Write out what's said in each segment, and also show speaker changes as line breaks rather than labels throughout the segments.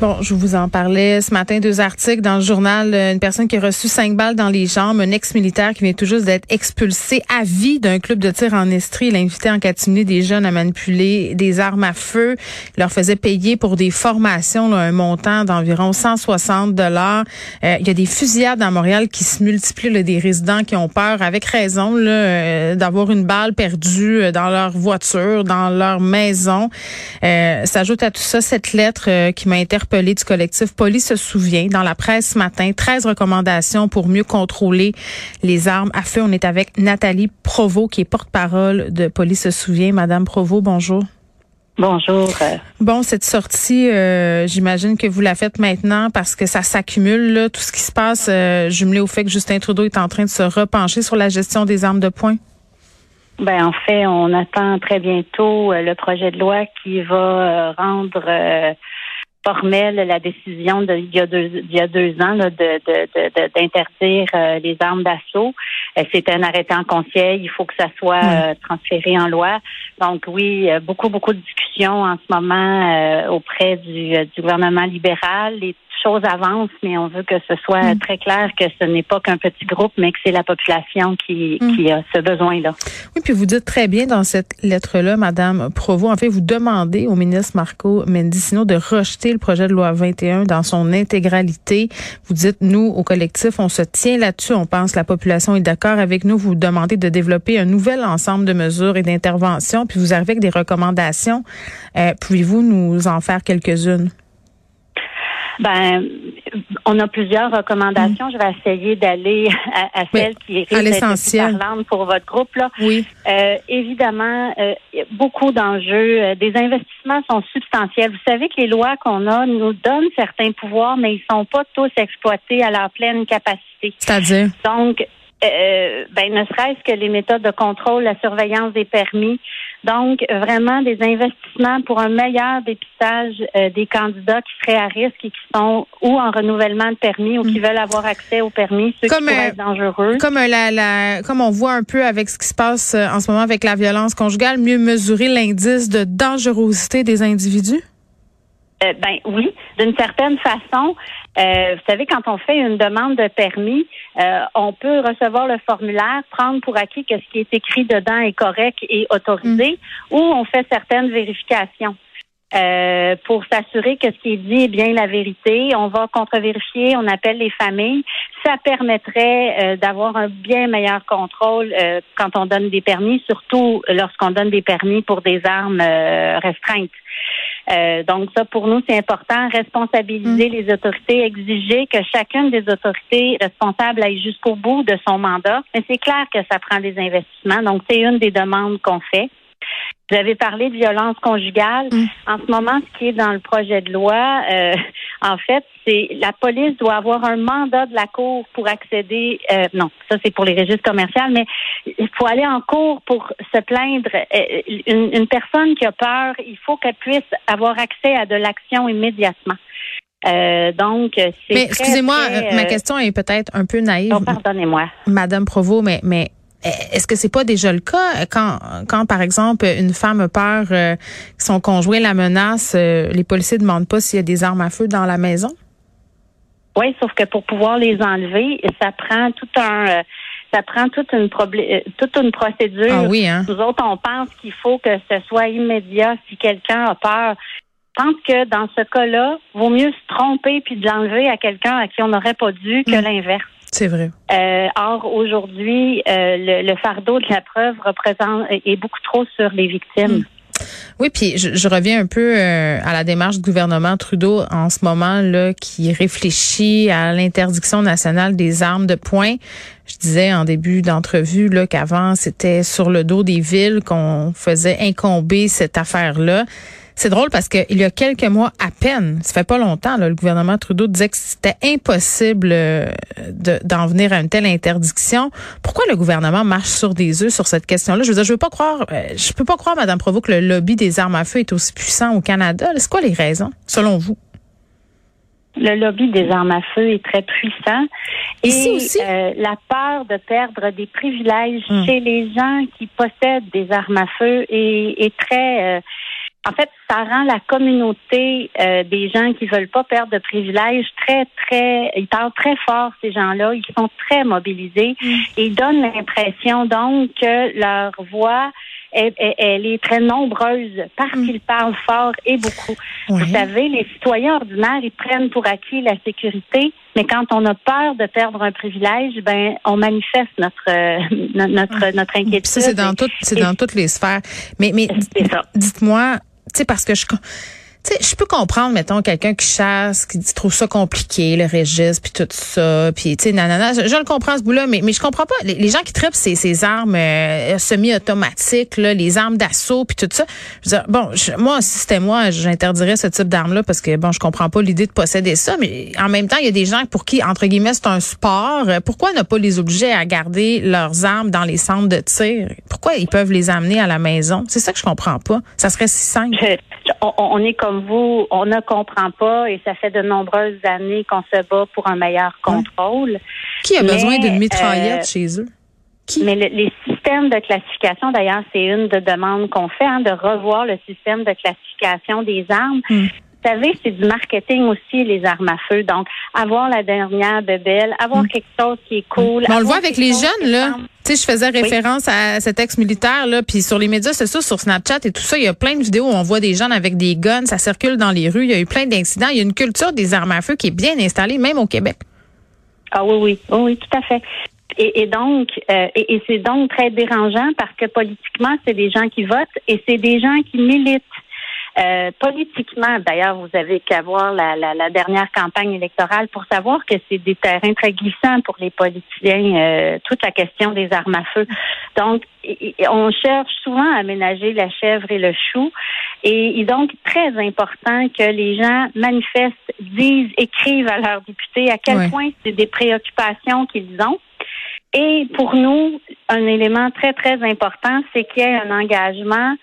Bon, je vous en parlais ce matin, deux articles dans le journal. Euh, une personne qui a reçu cinq balles dans les jambes, un ex-militaire qui vient tout juste d'être expulsé à vie d'un club de tir en Estrie. Il invitait en catimini des jeunes à manipuler des armes à feu. Il leur faisait payer pour des formations un montant d'environ 160 dollars. Euh, il y a des fusillades à Montréal qui se multiplient, là, des résidents qui ont peur, avec raison, euh, d'avoir une balle perdue dans leur voiture, dans leur maison. S'ajoute à tout ça cette lettre qui m'a du collectif Police se souvient dans la presse ce matin. 13 recommandations pour mieux contrôler les armes à feu. On est avec Nathalie Provo, qui est porte-parole de Police se souvient. Madame Provo, bonjour.
Bonjour.
Bon, cette sortie, euh, j'imagine que vous la faites maintenant parce que ça s'accumule, tout ce qui se passe, euh, jumelé au fait que Justin Trudeau est en train de se repencher sur la gestion des armes de poing.
Ben en fait, on attend très bientôt euh, le projet de loi qui va rendre formelle la décision de, il, y a deux, il y a deux ans là, de, d'interdire euh, les armes d'assaut. Euh, c'est un arrêté en conseil. Il faut que ça soit euh, transféré en loi. Donc oui, beaucoup, beaucoup de discussions en ce moment auprès du, du gouvernement libéral. Les choses avancent, mais on veut que ce soit mm. très clair que ce n'est pas qu'un petit groupe, mais que c'est la population qui, mm. qui a ce besoin-là.
Oui, puis vous dites très bien dans cette lettre-là, Madame Provo, en fait, vous demandez au ministre Marco Mendicino de rejeter le projet de loi 21 dans son intégralité. Vous dites, nous, au collectif, on se tient là-dessus, on pense que la population est d'accord avec nous. Vous demandez de développer un nouvel ensemble de mesures et d'interventions, puis vous arrivez avec des recommandations. Euh, Pouvez-vous nous en faire quelques-unes?
Ben, on a plusieurs recommandations. Je vais essayer d'aller à, celle qui est
l'essentiel
pour votre groupe là.
Oui.
Euh, évidemment, euh, beaucoup d'enjeux. Euh, des investissements sont substantiels. Vous savez que les lois qu'on a nous donnent certains pouvoirs, mais ils sont pas tous exploités à leur pleine capacité.
C'est-à-dire?
Donc, euh, ben, ne serait-ce que les méthodes de contrôle, la surveillance des permis. Donc, vraiment des investissements pour un meilleur dépistage euh, des candidats qui seraient à risque et qui sont ou en renouvellement de permis ou qui mm. veulent avoir accès au permis, ceux
comme,
qui pourraient être dangereux.
Comme, la, la, comme on voit un peu avec ce qui se passe euh, en ce moment avec la violence conjugale, mieux mesurer l'indice de dangerosité des individus?
Euh, ben oui, d'une certaine façon. Euh, vous savez, quand on fait une demande de permis, euh, on peut recevoir le formulaire, prendre pour acquis que ce qui est écrit dedans est correct et autorisé, mm. ou on fait certaines vérifications. pour s'assurer que ce qui est dit est bien la vérité. On va contre-vérifier, on appelle les familles. Ça permettrait d'avoir un bien meilleur contrôle quand on donne des permis, surtout lorsqu'on donne des permis pour des armes restreintes. Euh, donc ça, pour nous, c'est important. Responsabiliser mm. les autorités, exiger que chacune des autorités responsables aille jusqu'au bout de son mandat. Mais c'est clair que ça prend des investissements. Donc c'est une des demandes qu'on fait. Vous avez parlé de violence conjugale. Mm. En ce moment, ce qui est dans le projet de loi, euh, en fait, c'est la police doit avoir un mandat de la cour pour accéder. Euh, non, ça c'est pour les registres commerciaux, mais il faut aller en cour pour se plaindre. Euh, une, personne qui a peur, il faut qu'elle puisse avoir accès à de l'action immédiatement. donc, c'est.
Mais excusez-moi, ma question est peut-être un peu naïve.
Pardonnez-moi.
Madame Provo, mais, mais est-ce que c'est pas déjà le cas? Quand, quand par exemple, une femme a peur euh, que son conjoint la menace, euh, les policiers demandent pas s'il y a des armes à feu dans la maison?
Oui, sauf que pour pouvoir les enlever, ça prend tout un euh, ça prend toute une euh, toute une procédure.
Ah oui, hein?
Nous autres, on pense qu'il faut que ce soit immédiat si quelqu'un a peur. Je pense que dans ce cas-là, vaut mieux se tromper puis de l'enlever à quelqu'un à qui on n'aurait pas dû que
Mm.
l'inverse.
C'est vrai.
Euh, or, aujourd'hui, euh, le, le fardeau de la preuve représente est beaucoup trop sur les victimes.
Mm. Oui, puis je, je reviens un peu euh, à la démarche du gouvernement Trudeau en ce moment là, qui réfléchit à l'interdiction nationale des armes de poing. Je disais en début d'entrevue là qu'avant c'était sur le dos des villes qu'on faisait incomber cette affaire-là. C'est drôle parce qu'il y a quelques mois à peine, ça fait pas longtemps, là, le gouvernement Trudeau disait que c'était impossible euh, de- d'en venir à une telle interdiction. Pourquoi le gouvernement marche sur des œufs sur cette question-là? Je veux dire, je veux pas croire, euh, je peux pas croire, Madame Provost, que le lobby des armes à feu est aussi puissant au Canada. C'est quoi les raisons, selon vous?
Le lobby des armes à feu est très puissant.
Ici
et
aussi?
euh, la peur de perdre des privilèges
Hmm.
chez les gens qui possèdent des armes à feu est, est très... euh, en fait, ça rend la communauté euh, des gens qui veulent pas perdre de privilèges très, très... Ils parlent très fort, ces gens-là. Ils sont très mobilisés. Et ils donnent l'impression, donc, que leur voix... Elle, est très nombreuse parce qu'ils parlent fort et beaucoup. Vous savez, les citoyens ordinaires, ils prennent pour acquis la sécurité, mais quand on a peur de perdre un privilège, ben on manifeste notre euh, no- notre notre inquiétude.
Ça, c'est dans, tout, c'est dans toutes les sphères. Mais, mais dites-moi, sais, parce que je... Tu sais, je peux comprendre, mettons, quelqu'un qui chasse, qui trouve ça compliqué, le registre, puis tout ça, puis tu sais, nanana. Je, le comprends, ce bout-là, mais, mais je comprends pas. Les, gens qui trippent ces, ces armes euh, semi-automatiques, là, les armes d'assaut, puis tout ça. Je veux dire, bon, je- moi, si c'était moi, j'interdirais ce type d'armes-là parce que, bon, je comprends pas l'idée de posséder ça, mais en même temps, il y a des gens pour qui, entre guillemets, c'est un sport. Pourquoi ne pas les obliger à garder leurs armes dans les centres de tir? Pourquoi ils peuvent les amener à la maison? C'est ça que je comprends pas. Ça serait si simple.
On, on est comme vous, on ne comprend pas et ça fait de nombreuses années qu'on se bat pour un meilleur contrôle.
Qui a
Mais,
besoin d'une mitraillette
euh,
chez eux? Qui?
Mais le- les systèmes de classification, d'ailleurs, c'est une des demandes qu'on fait, hein, de revoir le système de classification des armes.
Hmm.
Vous savez, c'est du marketing aussi, les armes à feu. Donc, avoir la dernière bebelle, avoir quelque chose qui est cool.
On le voit avec les jeunes, là. Tu sais, je faisais référence à cet ex-militaire, là, puis sur les médias sociaux, sur Snapchat et tout ça, il y a plein de vidéos où on voit des jeunes avec des guns, ça circule dans les rues, il y a eu plein d'incidents. Il y a une culture des armes à feu qui est bien installée, même au Québec.
Ah oui, oui, oui, oui, tout à fait. Et, et donc, euh, et, et c'est donc très dérangeant parce que politiquement, c'est des gens qui votent et c'est des gens qui militent. Euh, politiquement, d'ailleurs, vous avez qu'à voir la, la, la dernière campagne électorale pour savoir que c'est des terrains très glissants pour les politiciens, euh, toute la question des armes à feu. Donc, on cherche souvent à aménager la chèvre et le chou. Et il est donc très important que les gens manifestent, disent, écrivent à leurs députés à quel
Ouais.
point c'est des préoccupations qu'ils ont. Et pour nous, un élément très, très important, c'est qu'il y ait un engagement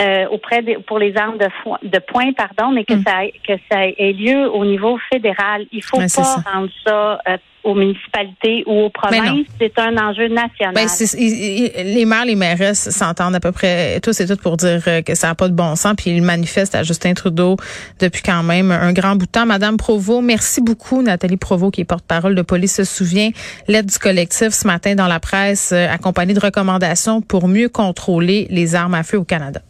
euh, auprès des, pour les armes de, fo- de poing, pardon, mais que
Mm.
ça ait- que ça ait lieu au niveau fédéral. Il faut
Ouais,
pas
ça.
rendre ça euh, aux municipalités ou aux provinces. C'est un enjeu national.
Ben, c'est- il- il- les maires, les mairesses s'entendent à peu près tous et toutes pour dire euh, que ça n'a pas de bon sens, puis ils manifestent à Justin Trudeau depuis quand même un grand bout de temps. Madame Provo, merci beaucoup, Nathalie Provo, qui est porte-parole de Police se souvient. L'aide du collectif ce matin dans la presse, euh, accompagnée de recommandations pour mieux contrôler les armes à feu au Canada.